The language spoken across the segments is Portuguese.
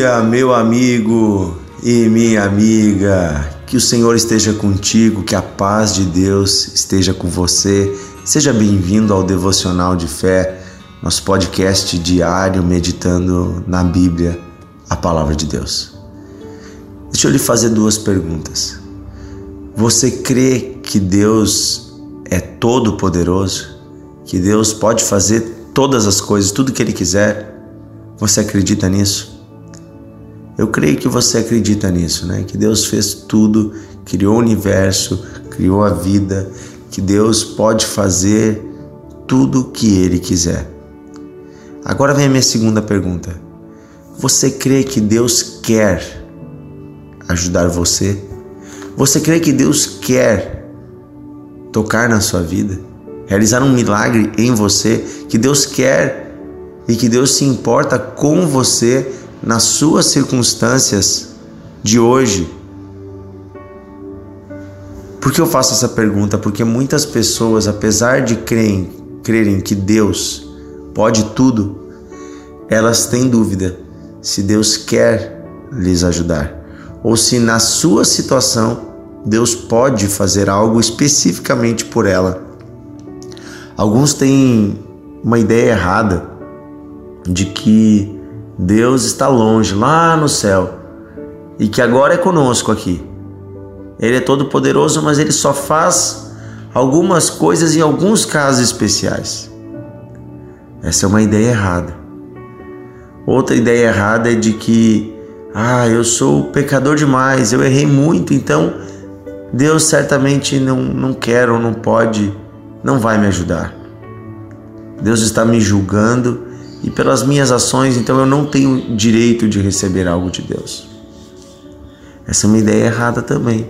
dia, meu amigo e minha amiga. Que o Senhor esteja contigo, que a paz de Deus esteja com você. Seja bem-vindo ao Devocional de Fé, nosso podcast diário meditando na Bíblia, a palavra de Deus. Deixa eu lhe fazer duas perguntas. Você crê que Deus é todo poderoso? Que Deus pode fazer todas as coisas, tudo que ele quiser? Você acredita nisso? Eu creio que você acredita nisso, né? Que Deus fez tudo, criou o universo, criou a vida, que Deus pode fazer tudo o que Ele quiser. Agora vem a minha segunda pergunta. Você crê que Deus quer ajudar você? Você crê que Deus quer tocar na sua vida? Realizar um milagre em você? Que Deus quer e que Deus se importa com você nas suas circunstâncias de hoje. Por que eu faço essa pergunta? Porque muitas pessoas, apesar de crerem, crerem que Deus pode tudo, elas têm dúvida se Deus quer lhes ajudar ou se na sua situação Deus pode fazer algo especificamente por ela. Alguns têm uma ideia errada de que Deus está longe, lá no céu, e que agora é conosco aqui. Ele é todo poderoso, mas ele só faz algumas coisas em alguns casos especiais. Essa é uma ideia errada. Outra ideia errada é de que, ah, eu sou pecador demais, eu errei muito, então Deus certamente não, não quer ou não pode, não vai me ajudar. Deus está me julgando e pelas minhas ações, então eu não tenho direito de receber algo de Deus. Essa é uma ideia errada também.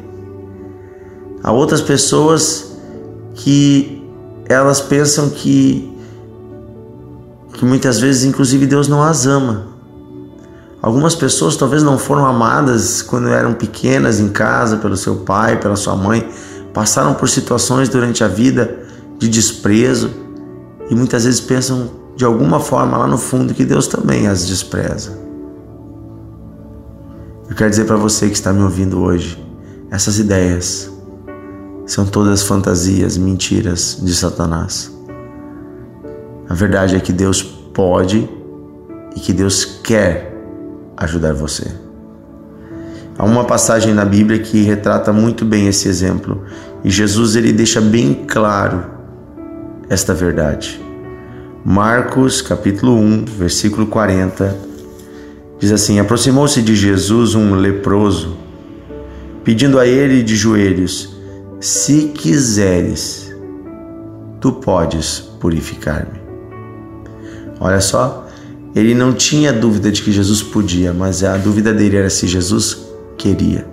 Há outras pessoas que elas pensam que que muitas vezes inclusive Deus não as ama. Algumas pessoas talvez não foram amadas quando eram pequenas em casa pelo seu pai, pela sua mãe, passaram por situações durante a vida de desprezo e muitas vezes pensam de alguma forma lá no fundo que Deus também as despreza. Eu quero dizer para você que está me ouvindo hoje, essas ideias são todas fantasias, mentiras de Satanás. A verdade é que Deus pode e que Deus quer ajudar você. Há uma passagem na Bíblia que retrata muito bem esse exemplo e Jesus ele deixa bem claro esta verdade. Marcos capítulo 1, versículo 40, diz assim: Aproximou-se de Jesus um leproso, pedindo a ele de joelhos: Se quiseres, tu podes purificar-me. Olha só, ele não tinha dúvida de que Jesus podia, mas a dúvida dele era se Jesus queria.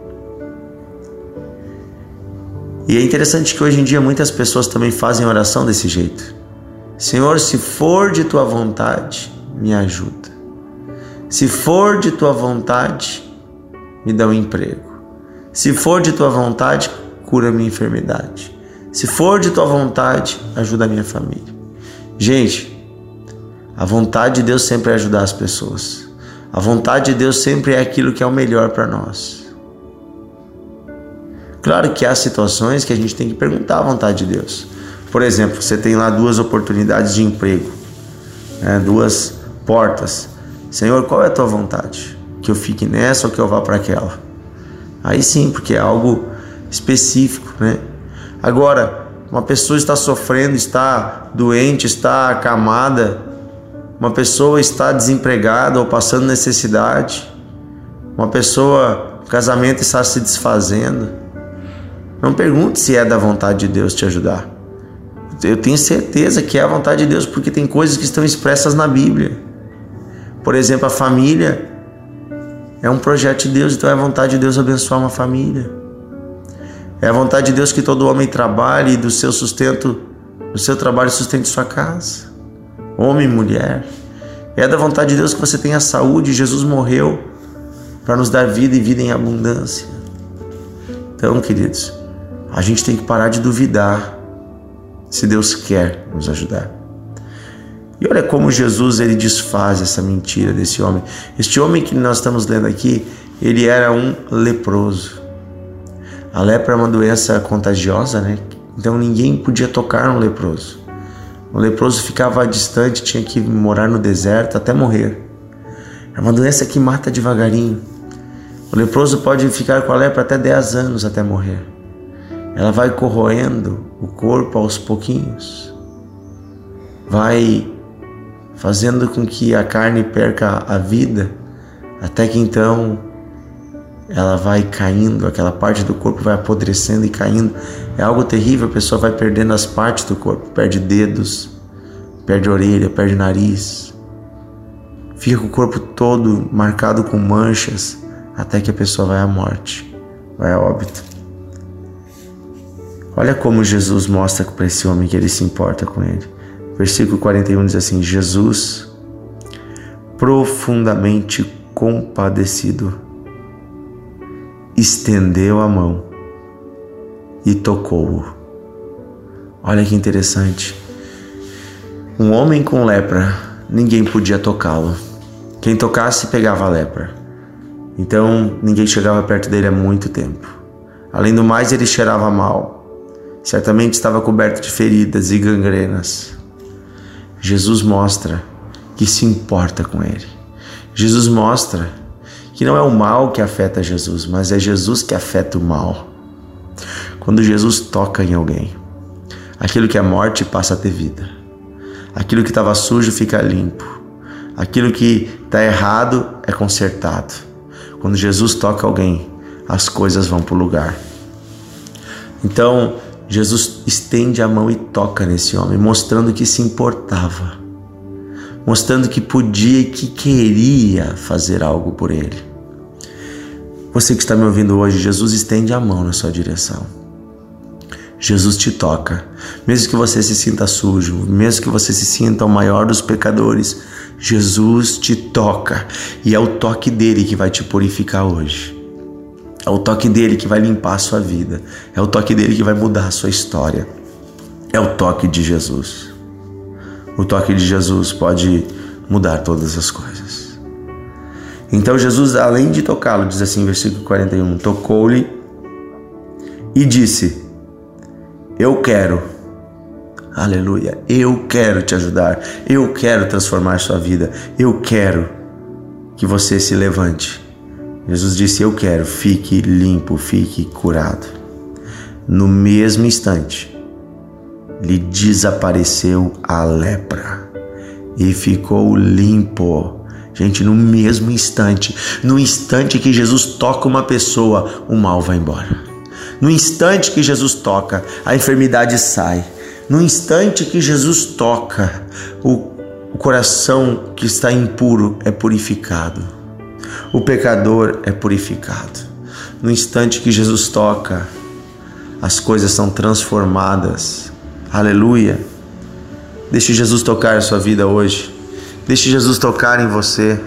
E é interessante que hoje em dia muitas pessoas também fazem oração desse jeito. Senhor, se for de tua vontade, me ajuda. Se for de tua vontade, me dá um emprego. Se for de tua vontade, cura minha enfermidade. Se for de tua vontade, ajuda a minha família. Gente, a vontade de Deus sempre é ajudar as pessoas. A vontade de Deus sempre é aquilo que é o melhor para nós. Claro que há situações que a gente tem que perguntar a vontade de Deus. Por exemplo, você tem lá duas oportunidades de emprego, né? duas portas. Senhor, qual é a tua vontade? Que eu fique nessa ou que eu vá para aquela? Aí sim, porque é algo específico, né? Agora, uma pessoa está sofrendo, está doente, está acamada, uma pessoa está desempregada ou passando necessidade, uma pessoa, o casamento está se desfazendo. Não pergunte se é da vontade de Deus te ajudar eu tenho certeza que é a vontade de Deus, porque tem coisas que estão expressas na Bíblia. Por exemplo, a família é um projeto de Deus, então é a vontade de Deus abençoar uma família. É a vontade de Deus que todo homem trabalhe e do seu sustento, do seu trabalho sustente sua casa. Homem e mulher. É da vontade de Deus que você tenha saúde. Jesus morreu para nos dar vida e vida em abundância. Então, queridos, a gente tem que parar de duvidar se Deus quer nos ajudar. E olha como Jesus ele desfaz essa mentira desse homem. Este homem que nós estamos lendo aqui, ele era um leproso. A lepra é uma doença contagiosa, né? Então ninguém podia tocar um leproso. O leproso ficava distante, tinha que morar no deserto até morrer. É uma doença que mata devagarinho. O leproso pode ficar com a lepra até 10 anos até morrer. Ela vai corroendo o corpo aos pouquinhos. Vai fazendo com que a carne perca a vida, até que então ela vai caindo, aquela parte do corpo vai apodrecendo e caindo. É algo terrível, a pessoa vai perdendo as partes do corpo, perde dedos, perde orelha, perde nariz. Fica o corpo todo marcado com manchas, até que a pessoa vai à morte, vai a óbito. Olha como Jesus mostra para esse homem que ele se importa com ele. Versículo 41 diz assim: Jesus, profundamente compadecido, estendeu a mão e tocou-o. Olha que interessante. Um homem com lepra, ninguém podia tocá-lo. Quem tocasse pegava a lepra. Então ninguém chegava perto dele há muito tempo. Além do mais, ele cheirava mal. Certamente estava coberto de feridas e gangrenas. Jesus mostra que se importa com ele. Jesus mostra que não é o mal que afeta Jesus, mas é Jesus que afeta o mal. Quando Jesus toca em alguém, aquilo que é morte passa a ter vida. Aquilo que estava sujo fica limpo. Aquilo que está errado é consertado. Quando Jesus toca alguém, as coisas vão para o lugar. Então, Jesus estende a mão e toca nesse homem, mostrando que se importava, mostrando que podia e que queria fazer algo por ele. Você que está me ouvindo hoje, Jesus estende a mão na sua direção. Jesus te toca, mesmo que você se sinta sujo, mesmo que você se sinta o maior dos pecadores, Jesus te toca e é o toque dele que vai te purificar hoje. É o toque dele que vai limpar a sua vida. É o toque dele que vai mudar a sua história. É o toque de Jesus. O toque de Jesus pode mudar todas as coisas. Então Jesus, além de tocá-lo, diz assim, versículo 41, tocou-lhe e disse: Eu quero. Aleluia. Eu quero te ajudar. Eu quero transformar sua vida. Eu quero que você se levante Jesus disse: Eu quero, fique limpo, fique curado. No mesmo instante, lhe desapareceu a lepra e ficou limpo. Gente, no mesmo instante, no instante que Jesus toca uma pessoa, o mal vai embora. No instante que Jesus toca, a enfermidade sai. No instante que Jesus toca, o, coração que está impuro é purificado o pecador é purificado. No instante que Jesus toca, as coisas são transformadas. Aleluia. Deixe Jesus tocar a sua vida hoje. Deixe Jesus tocar em você.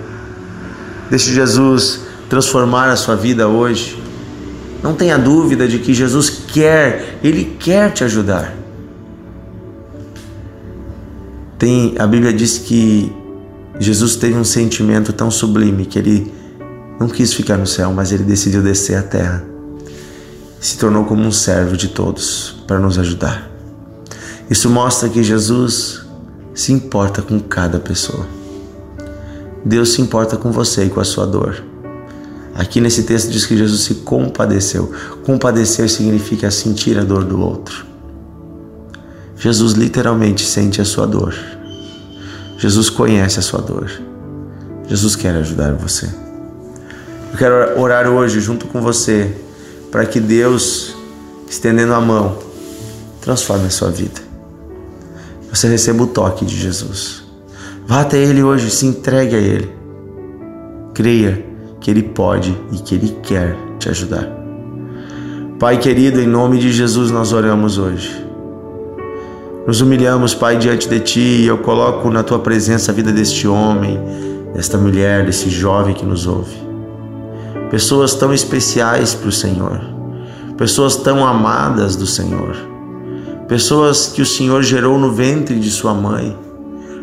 Deixe Jesus transformar a sua vida hoje. Não tenha dúvida de que Jesus quer, Ele quer te ajudar. Tem, a Bíblia diz que Jesus teve um sentimento tão sublime que ele não quis ficar no céu, mas ele decidiu descer à terra. Se tornou como um servo de todos para nos ajudar. Isso mostra que Jesus se importa com cada pessoa. Deus se importa com você e com a sua dor. Aqui nesse texto diz que Jesus se compadeceu. Compadecer significa sentir a dor do outro. Jesus literalmente sente a sua dor. Jesus conhece a sua dor. Jesus quer ajudar você. Eu quero orar hoje junto com você para que Deus, estendendo a mão, transforme a sua vida. Você receba o toque de Jesus. Vá até Ele hoje, se entregue a Ele. Creia que Ele pode e que Ele quer te ajudar. Pai querido, em nome de Jesus nós oramos hoje. Nos humilhamos, Pai, diante de Ti e eu coloco na Tua presença a vida deste homem, desta mulher, desse jovem que nos ouve. Pessoas tão especiais para o Senhor, pessoas tão amadas do Senhor, pessoas que o Senhor gerou no ventre de sua mãe,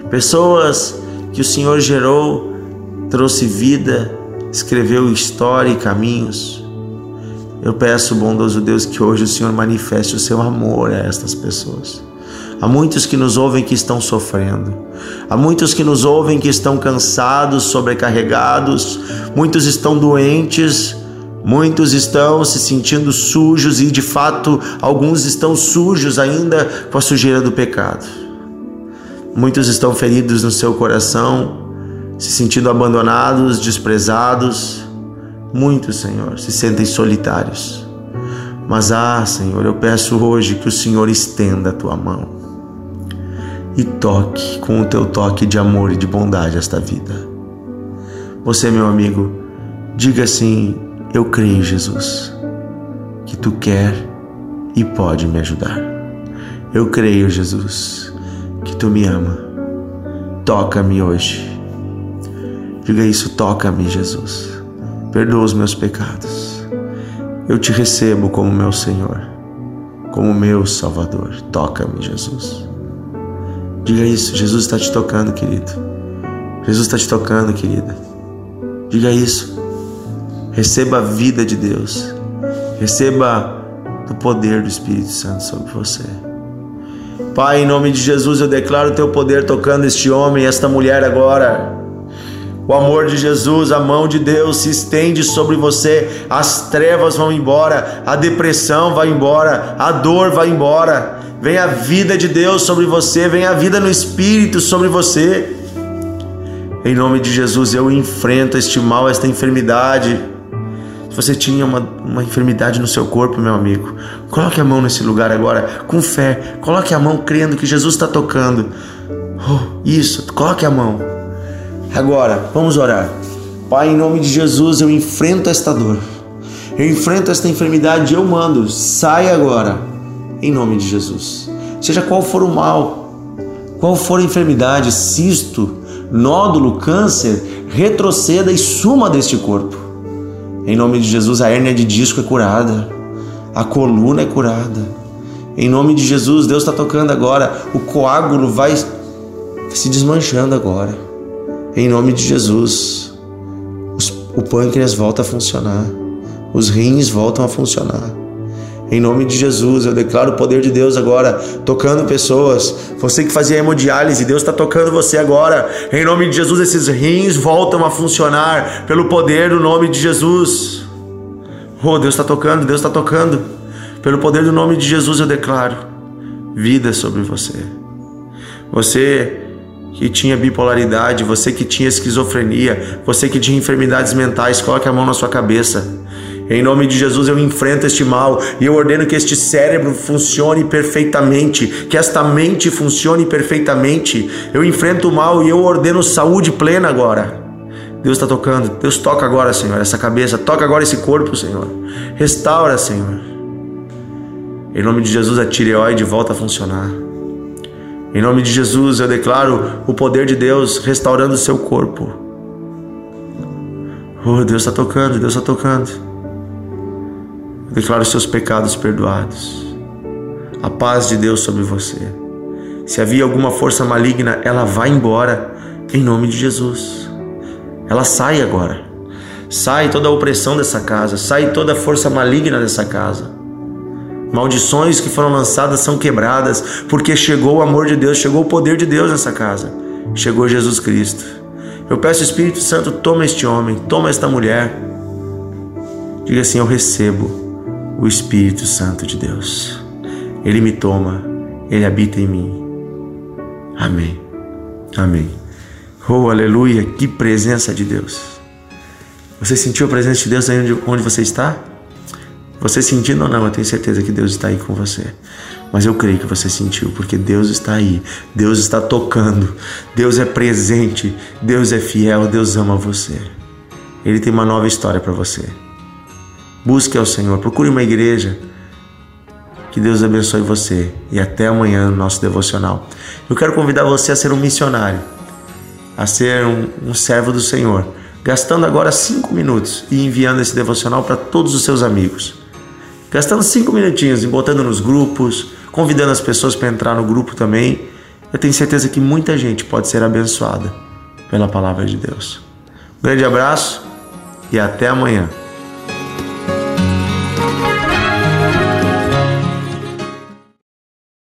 pessoas que o Senhor gerou, trouxe vida, escreveu história e caminhos. Eu peço, bondoso Deus, que hoje o Senhor manifeste o seu amor a estas pessoas. Há muitos que nos ouvem que estão sofrendo. Há muitos que nos ouvem que estão cansados, sobrecarregados. Muitos estão doentes. Muitos estão se sentindo sujos e, de fato, alguns estão sujos ainda com a sujeira do pecado. Muitos estão feridos no seu coração, se sentindo abandonados, desprezados. Muitos, Senhor, se sentem solitários. Mas, ah, Senhor, eu peço hoje que o Senhor estenda a tua mão e toque com o teu toque de amor e de bondade esta vida. Você, meu amigo, diga assim: Eu creio, Jesus, que tu quer e pode me ajudar. Eu creio, Jesus, que tu me ama. Toca-me hoje. Diga isso: toca-me, Jesus. Perdoa os meus pecados. Eu te recebo como meu Senhor, como meu Salvador. Toca-me, Jesus. Diga isso, Jesus está te tocando, querido. Jesus está te tocando, querida. Diga isso. Receba a vida de Deus. Receba o poder do Espírito Santo sobre você. Pai, em nome de Jesus, eu declaro o teu poder tocando este homem esta mulher agora. O amor de Jesus, a mão de Deus se estende sobre você, as trevas vão embora, a depressão vai embora, a dor vai embora, Vem a vida de Deus sobre você, vem a vida no Espírito sobre você. Em nome de Jesus, eu enfrento este mal, esta enfermidade. Se você tinha uma, uma enfermidade no seu corpo, meu amigo, coloque a mão nesse lugar agora, com fé. Coloque a mão crendo que Jesus está tocando. Oh, isso, coloque a mão. Agora, vamos orar. Pai, em nome de Jesus, eu enfrento esta dor. Eu enfrento esta enfermidade, eu mando, sai agora em nome de Jesus. Seja qual for o mal, qual for a enfermidade, cisto, nódulo, câncer, retroceda e suma deste corpo. Em nome de Jesus, a hérnia de disco é curada, a coluna é curada. Em nome de Jesus, Deus está tocando agora, o coágulo vai se desmanchando agora. Em nome de Jesus, o pâncreas volta a funcionar, os rins voltam a funcionar. Em nome de Jesus, eu declaro o poder de Deus agora, tocando pessoas. Você que fazia hemodiálise, Deus está tocando você agora. Em nome de Jesus, esses rins voltam a funcionar pelo poder do nome de Jesus. Oh, Deus está tocando, Deus está tocando. Pelo poder do nome de Jesus, eu declaro vida sobre você. Você que tinha bipolaridade, você que tinha esquizofrenia, você que tinha enfermidades mentais, coloque a mão na sua cabeça. Em nome de Jesus eu enfrento este mal e eu ordeno que este cérebro funcione perfeitamente, que esta mente funcione perfeitamente. Eu enfrento o mal e eu ordeno saúde plena agora. Deus está tocando, Deus toca agora, Senhor, essa cabeça, toca agora esse corpo, Senhor. Restaura, Senhor. Em nome de Jesus a tireoide volta a funcionar. Em nome de Jesus eu declaro o poder de Deus restaurando o seu corpo. Oh, Deus está tocando, Deus está tocando. Declaro os seus pecados perdoados. A paz de Deus sobre você. Se havia alguma força maligna, ela vai embora em nome de Jesus. Ela sai agora. Sai toda a opressão dessa casa, sai toda a força maligna dessa casa. Maldições que foram lançadas são quebradas, porque chegou o amor de Deus, chegou o poder de Deus nessa casa. Chegou Jesus Cristo. Eu peço, Espírito Santo, toma este homem, toma esta mulher. Diga assim: Eu recebo o Espírito Santo de Deus. Ele me toma, ele habita em mim. Amém. Amém. Oh, aleluia, que presença de Deus. Você sentiu a presença de Deus aí onde, você está? Você sentindo ou não, eu tenho certeza que Deus está aí com você. Mas eu creio que você sentiu, porque Deus está aí, Deus está tocando, Deus é presente, Deus é fiel, Deus ama você. Ele tem uma nova história para você. Busque ao Senhor, procure uma igreja. Que Deus abençoe você e até amanhã no nosso devocional. Eu quero convidar você a ser um missionário, a ser um, um servo do Senhor, gastando agora cinco minutos e enviando esse devocional para todos os seus amigos. Gastando cinco minutinhos e botando nos grupos, convidando as pessoas para entrar no grupo também eu tenho certeza que muita gente pode ser abençoada pela palavra de Deus. Um grande abraço e até amanhã.